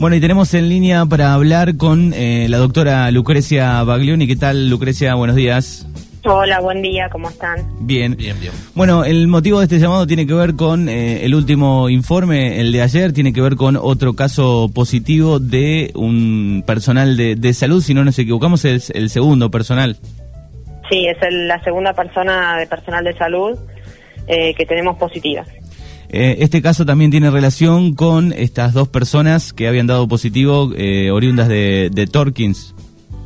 Bueno, y tenemos en línea para hablar con eh, la doctora Lucrecia Baglioni. ¿Qué tal, Lucrecia? Buenos días. Hola, buen día, ¿cómo están? Bien. Bien, bien. Bueno, el motivo de este llamado tiene que ver con eh, el último informe, el de ayer, tiene que ver con otro caso positivo de un personal de, salud, si no nos equivocamos, es el segundo personal. Sí, es la segunda persona de personal de salud eh, que tenemos positiva. Eh, este caso también tiene relación con estas dos personas que habían dado positivo, eh, oriundas de, de Torkins.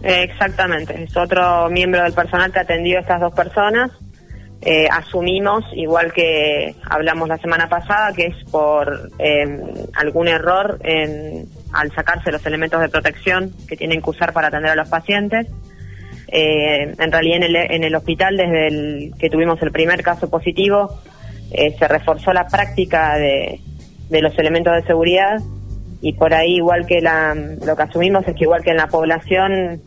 exactamente, es otro miembro del personal que atendió a estas dos personas. Eh, asumimos, igual que hablamos la semana pasada, que es por em, algún error en, al sacarse los elementos de protección que tienen que usar para atender a los pacientes. en realidad en el, en el hospital, desde el que tuvimos el primer caso positivo, eh, se reforzó la práctica de, los elementos de seguridad y por ahí igual que la, lo que asumimos es que igual que en la población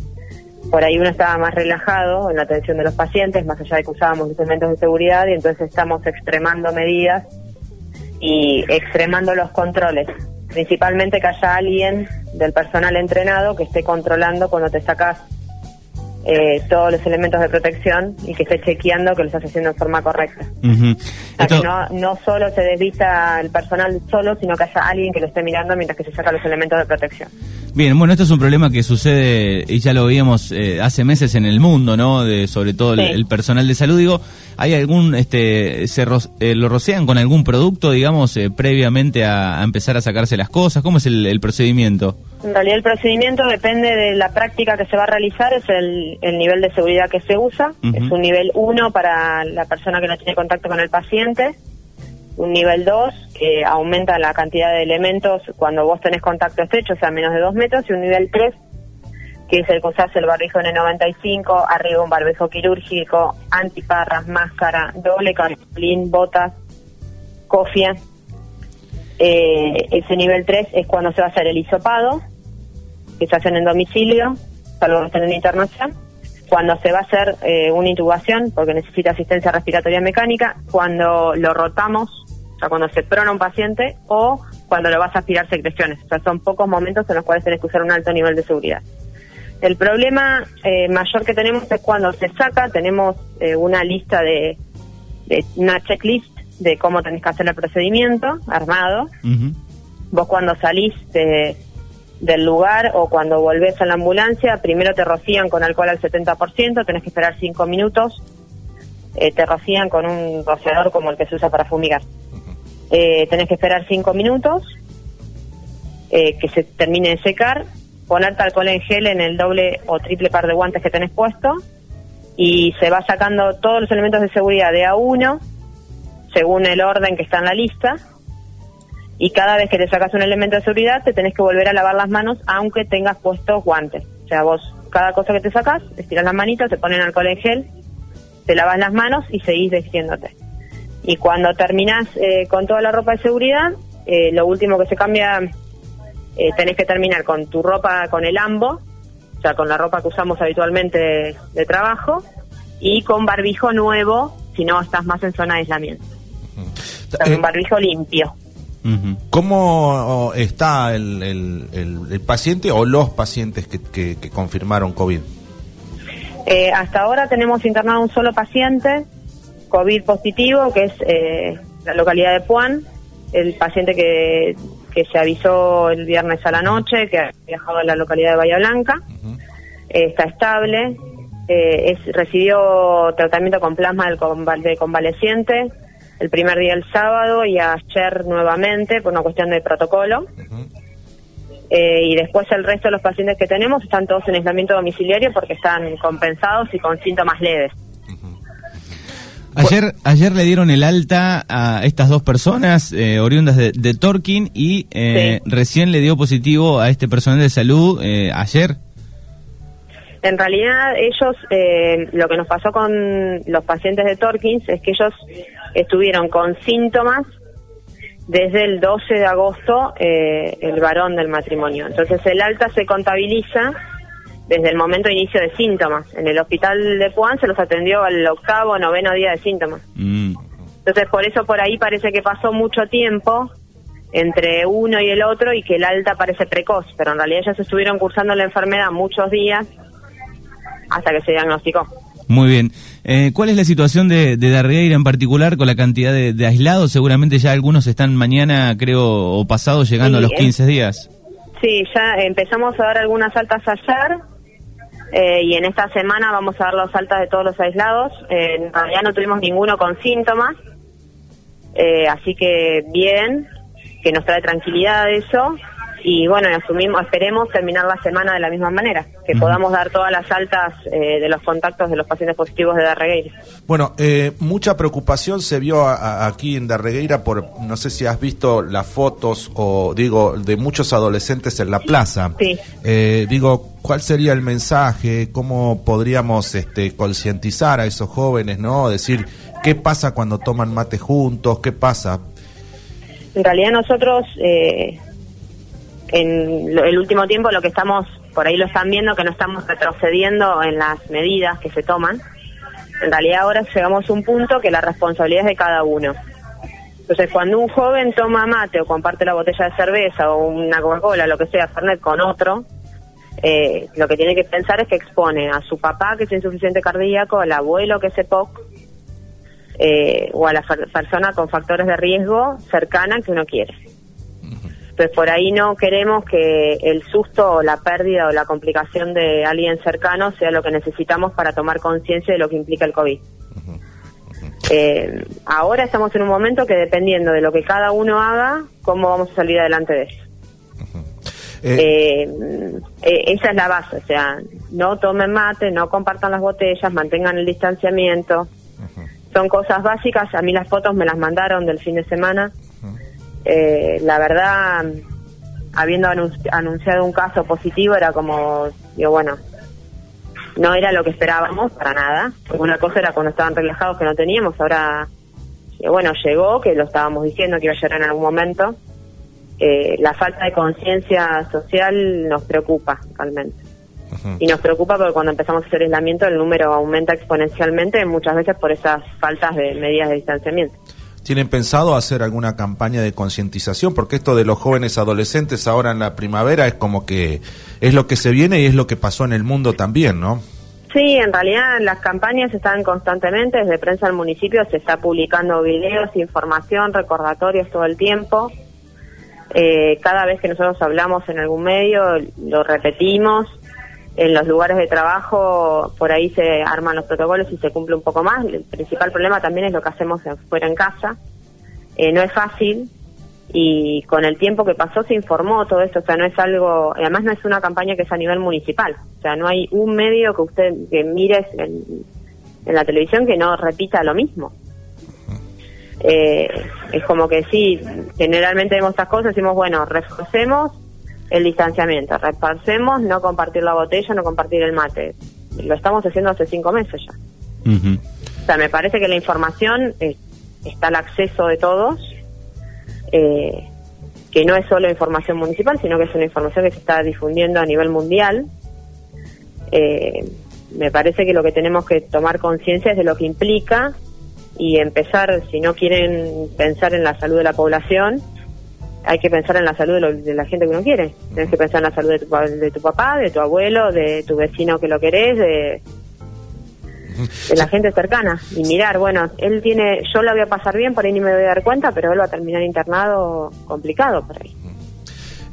por ahí uno estaba más relajado en la atención de los pacientes, más allá de que usábamos los elementos de seguridad y entonces estamos extremando medidas y extremando los controles. Principalmente que haya alguien del personal entrenado que esté controlando cuando te sacas eh, todos los elementos de protección y que esté chequeando que lo estás haciendo de forma correcta. que no, no solo se desvista el personal solo, sino que haya alguien que lo esté mirando mientras que se saca los elementos de protección. Bien, bueno, esto es un problema que sucede, y ya lo veíamos eh, hace meses en el mundo, ¿no? De, sobre todo el, personal de salud. Digo, ¿hay algún, este, se eh, lo rocean con algún producto, digamos, previamente a, empezar a sacarse las cosas? ¿Cómo es el procedimiento? En realidad el procedimiento depende de la práctica que se va a realizar, es el, nivel de seguridad que se usa, es un nivel 1 para la persona que no tiene contacto con el paciente, un nivel 2 que aumenta la cantidad de elementos cuando vos tenés contacto estrecho, o sea, menos de 2 metros, y un nivel 3 que es el que usás el barbijo N95, arriba un barbijo quirúrgico, antiparras, máscara, doble cartulín, botas, cofia. Eh, ese nivel 3 es cuando se va a hacer el hisopado, que se hacen en domicilio, salvo que en internación, cuando se va a hacer eh, una intubación, porque necesita asistencia respiratoria mecánica, cuando lo rotamos, sea, cuando se prona un paciente, o cuando lo vas a aspirar secreciones. O sea, son pocos momentos en los cuales tenés que usar un alto nivel de seguridad. El problema eh, mayor que tenemos es cuando se saca, tenemos eh, una lista de, de, una checklist de cómo tenés que hacer el procedimiento armado. Vos cuando salís de, del lugar o cuando volvés a la ambulancia, primero te rocían con alcohol al 70%, tenés que esperar 5 minutos, eh, te rocían con un rociador como el que se usa para fumigar. Eh, tenés que esperar 5 minutos, eh, que se termine de secar, ponerte alcohol en gel en el doble o triple par de guantes que tenés puesto y se va sacando todos los elementos de seguridad de a uno según el orden que está en la lista y cada vez que te sacas un elemento de seguridad te tenés que volver a lavar las manos aunque tengas puestos guantes. O sea, vos cada cosa que te sacas, estiras las manitas, te ponen alcohol en gel, te lavas las manos y seguís vistiéndote. Y cuando terminás eh, con toda la ropa de seguridad, eh, lo último que se cambia, eh, tenés que terminar con tu ropa, con el ambo, o sea, con la ropa que usamos habitualmente de, trabajo, y con barbijo nuevo, si no estás más en zona de aislamiento. O sea, un barbijo limpio. ¿Cómo está el, el, paciente o los pacientes que, que, confirmaron COVID? Eh, hasta ahora tenemos internado un solo paciente, COVID positivo, que es eh, la localidad de Puan, el paciente que, que se avisó el viernes a la noche, que ha viajado a la localidad de Bahía Blanca, eh, está estable, es, recibió tratamiento con plasma del, de convaleciente, el primer día el sábado y ayer nuevamente por una cuestión de protocolo. Eh, y después el resto de los pacientes que tenemos están todos en aislamiento domiciliario porque están compensados y con síntomas leves. Ayer, ayer le dieron el alta a estas dos personas eh, oriundas de, de, Torquín y eh, recién le dio positivo a este personal de salud ayer. En realidad ellos, lo que nos pasó con los pacientes de Torkins es que ellos estuvieron con síntomas desde el 12 de agosto eh, el varón del matrimonio. Entonces el alta se contabiliza desde el momento de inicio de síntomas. En el hospital de Puan se los atendió al octavo, noveno día de síntomas. Mm. Entonces por eso por ahí parece que pasó mucho tiempo entre uno y el otro y que el alta parece precoz, pero en realidad ellos estuvieron cursando la enfermedad muchos días hasta que se diagnosticó. Muy bien. Eh, ¿Cuál es la situación de, de Darreira en particular con la cantidad de, aislados? Seguramente ya algunos están mañana, creo, o pasado llegando a los 15 días. Sí, ya empezamos a dar algunas altas ayer eh, y en esta semana vamos a dar las altas de todos los aislados. Eh, en realidad no tuvimos ninguno con síntomas, así que bien, que nos trae tranquilidad eso y bueno, asumimos, esperemos terminar la semana de la misma manera, que podamos dar todas las altas eh, de los contactos de los pacientes positivos de Darregueira. Bueno, eh, mucha preocupación se vio aquí en Darregueira por, no sé si has visto las fotos o digo, de muchos adolescentes en la plaza. Sí. Eh, digo, ¿cuál sería el mensaje? ¿Cómo podríamos este, concientizar a esos jóvenes, no? Decir, ¿qué pasa cuando toman mate juntos? ¿Qué pasa? En realidad nosotros eh, en el último tiempo lo que estamos, por ahí lo están viendo, que no estamos retrocediendo en las medidas que se toman. En realidad ahora llegamos a un punto que la responsabilidad es de cada uno. Entonces, cuando un joven toma mate o comparte la botella de cerveza o una Coca-Cola, lo que sea, Fernet con otro, eh, lo que tiene que pensar es que expone a su papá que es insuficiente cardíaco, al abuelo que es EPOC, eh, o a la persona con factores de riesgo cercana que uno quiere. Pues por ahí no queremos que el susto o la pérdida o la complicación de alguien cercano sea lo que necesitamos para tomar conciencia de lo que implica el COVID. Eh, ahora estamos en un momento que dependiendo de lo que cada uno haga, cómo vamos a salir adelante de eso. Eh, eh, esa es la base, o sea, no tomen mate, no compartan las botellas, mantengan el distanciamiento. Son cosas básicas, a mí las fotos me las mandaron del fin de semana eh, la verdad, habiendo anunciado un caso positivo, era como, digo, bueno, no era lo que esperábamos para nada. Una cosa era cuando estaban relajados que no teníamos, ahora, eh, bueno, llegó, que lo estábamos diciendo que iba a llegar en algún momento. Eh, la falta de conciencia social nos preocupa realmente. Y nos preocupa porque cuando empezamos a hacer aislamiento el número aumenta exponencialmente, muchas veces por esas faltas de medidas de distanciamiento. ¿Tienen pensado hacer alguna campaña de concientización? Porque esto de los jóvenes adolescentes ahora en la primavera es como que es lo que se viene y es lo que pasó en el mundo también, ¿no? Sí, en realidad las campañas están constantemente, desde prensa del municipio se está publicando videos, información, recordatorios todo el tiempo. Eh, cada vez que nosotros hablamos en algún medio lo repetimos, en los lugares de trabajo por ahí se arman los protocolos y se cumple un poco más. El principal problema también es lo que hacemos fuera en casa. Eh, no es fácil y con el tiempo que pasó se informó todo esto, o sea, no es algo, además no es una campaña que es a nivel municipal, o sea, no hay un medio que usted que mires en, la televisión que no repita lo mismo. Eh, es como que sí, generalmente vemos estas cosas, decimos, bueno, reforcemos el distanciamiento. Reparcemos no compartir la botella, no compartir el mate. Lo estamos haciendo hace cinco meses ya. O sea, me parece que la información está al acceso de todos, eh, que no es solo información municipal, sino que es una información que se está difundiendo a nivel mundial. Eh, me parece que lo que tenemos que tomar conciencia es de lo que implica y empezar, si no quieren pensar en la salud de la población, hay que pensar en la salud de, la gente que uno quiere. Tienes que pensar en la salud de tu, de tu papá, de tu abuelo, de tu vecino que lo querés, de, la gente cercana. Y mirar, bueno, él tiene, yo la voy a pasar bien, por ahí ni me voy a dar cuenta, pero él va a terminar internado complicado por ahí.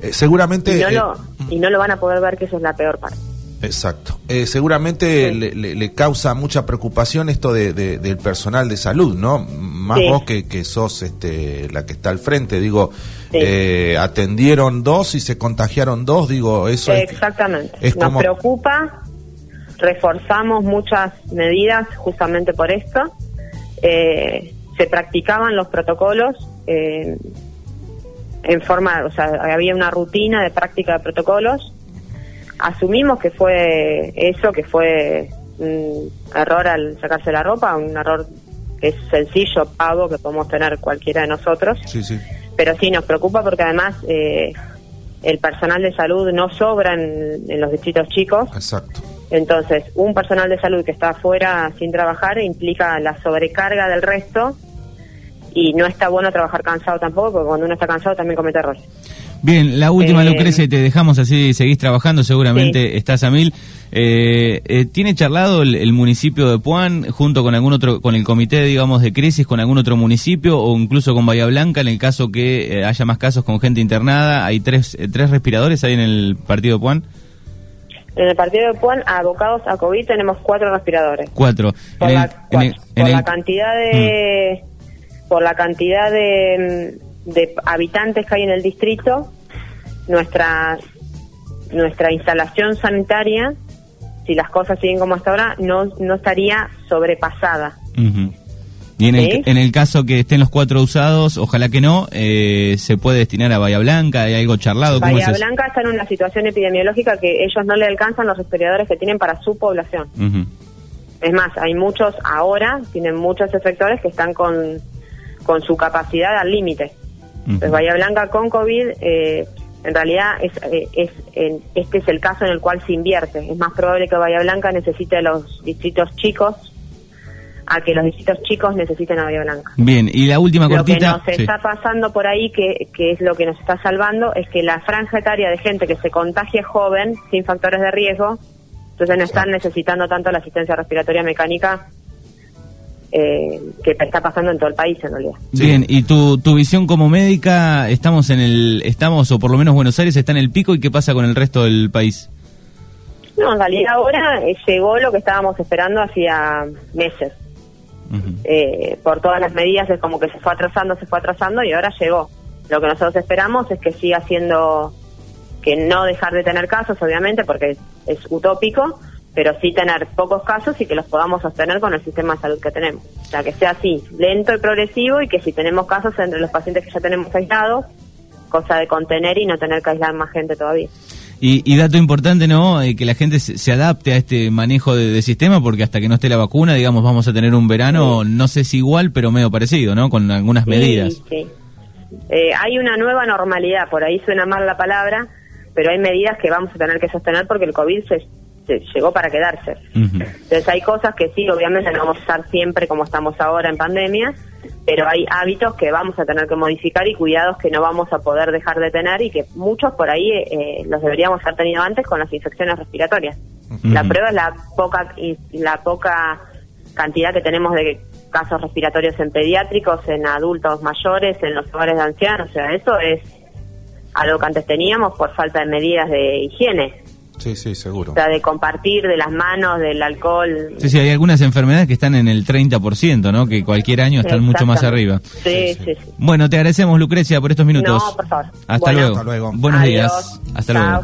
Eh, seguramente... Y no, lo, y no lo van a poder ver que eso es la peor parte. Exacto. Eh, seguramente le, causa mucha preocupación esto de, del personal de salud, ¿no? Más vos que, que sos este, la que está al frente, digo, eh, atendieron dos y se contagiaron dos, digo, eso Exactamente. Nos preocupa, reforzamos muchas medidas justamente por esto. Eh, se practicaban los protocolos en forma, o sea, había una rutina de práctica de protocolos asumimos que fue eso, que fue un error al sacarse la ropa, un error que es sencillo, pago, que podemos tener cualquiera de nosotros. Sí, sí. Pero sí nos preocupa porque además eh, el personal de salud no sobra en, los distritos chicos. Exacto. Entonces, un personal de salud que está afuera sin trabajar implica la sobrecarga del resto y no está bueno trabajar cansado tampoco, porque cuando uno está cansado también comete errores. Bien, la última, eh, Lucrecia, te dejamos así, seguís trabajando, seguramente estás a mil. Eh, eh, ¿Tiene charlado el, municipio de Puan junto con algún otro, con el comité, digamos, de crisis, con algún otro municipio o incluso con Bahía Blanca en el caso que eh, haya más casos con gente internada? ¿Hay tres, tres respiradores ahí en el partido de Puan? En el partido de Puan, abocados a COVID, tenemos cuatro respiradores. Cuatro. Por, la, cantidad de... Mm. Por la cantidad de, de habitantes que hay en el distrito, nuestra, nuestra instalación sanitaria, si las cosas siguen como hasta ahora, no, no estaría sobrepasada. Y en, el, en el caso que estén los cuatro usados, ojalá que no, eh, se puede destinar a Bahía Blanca, ¿hay algo charlado? Bahía Blanca está en una situación epidemiológica que ellos no le alcanzan los respiradores que tienen para su población. Es más, hay muchos ahora, tienen muchos efectores que están con, con su capacidad al límite. Pues Bahía Blanca con COVID, eh, en realidad es, eh, es este es el caso en el cual se invierte. Es más probable que Bahía Blanca necesite los distritos chicos a que los distritos chicos necesiten a Bahía Blanca. Bien, y la última cortita... Lo que nos está pasando por ahí, que, que es lo que nos está salvando, es que la franja etaria de gente que se contagie joven, sin factores de riesgo, entonces no están necesitando tanto la asistencia respiratoria mecánica eh, que está pasando en todo el país en realidad. Bien, y tu, tu visión como médica, estamos en el, estamos, o por lo menos Buenos Aires está en el pico, ¿y qué pasa con el resto del país? No, en realidad ahora eh, llegó lo que estábamos esperando hacía meses. Eh, por todas las medidas es como que se fue atrasando, se fue atrasando y ahora llegó. Lo que nosotros esperamos es que siga siendo, que no dejar de tener casos, obviamente, porque es, utópico, pero sí tener pocos casos y que los podamos sostener con el sistema de salud que tenemos. O sea, que sea así, lento y progresivo y que si tenemos casos entre los pacientes que ya tenemos aislados, cosa de contener y no tener que aislar más gente todavía. Y, dato importante, ¿no? Eh, que la gente se, adapte a este manejo de, sistema, porque hasta que no esté la vacuna, digamos, vamos a tener un verano, no sé si igual, pero medio parecido, ¿no? Con algunas medidas. Sí, eh, hay una nueva normalidad, por ahí suena mal la palabra, pero hay medidas que vamos a tener que sostener porque el COVID se, llegó para quedarse. Entonces hay cosas que sí, obviamente no vamos a estar siempre como estamos ahora en pandemia, pero hay hábitos que vamos a tener que modificar y cuidados que no vamos a poder dejar de tener y que muchos por ahí eh, los deberíamos haber tenido antes con las infecciones respiratorias. La prueba es la poca la poca cantidad que tenemos de casos respiratorios en pediátricos, en adultos mayores, en los hogares de ancianos, o sea, eso es algo que antes teníamos por falta de medidas de higiene. Sí, sí, seguro. O sea, de compartir, de las manos, del alcohol. Sí, sí, hay algunas enfermedades que están en el 30%, ¿no? Que cualquier año están mucho más arriba. Sí, sí, sí. Bueno, te agradecemos, Lucrecia, por estos minutos. No, por favor. Hasta, luego. Hasta luego. Buenos días. Hasta luego.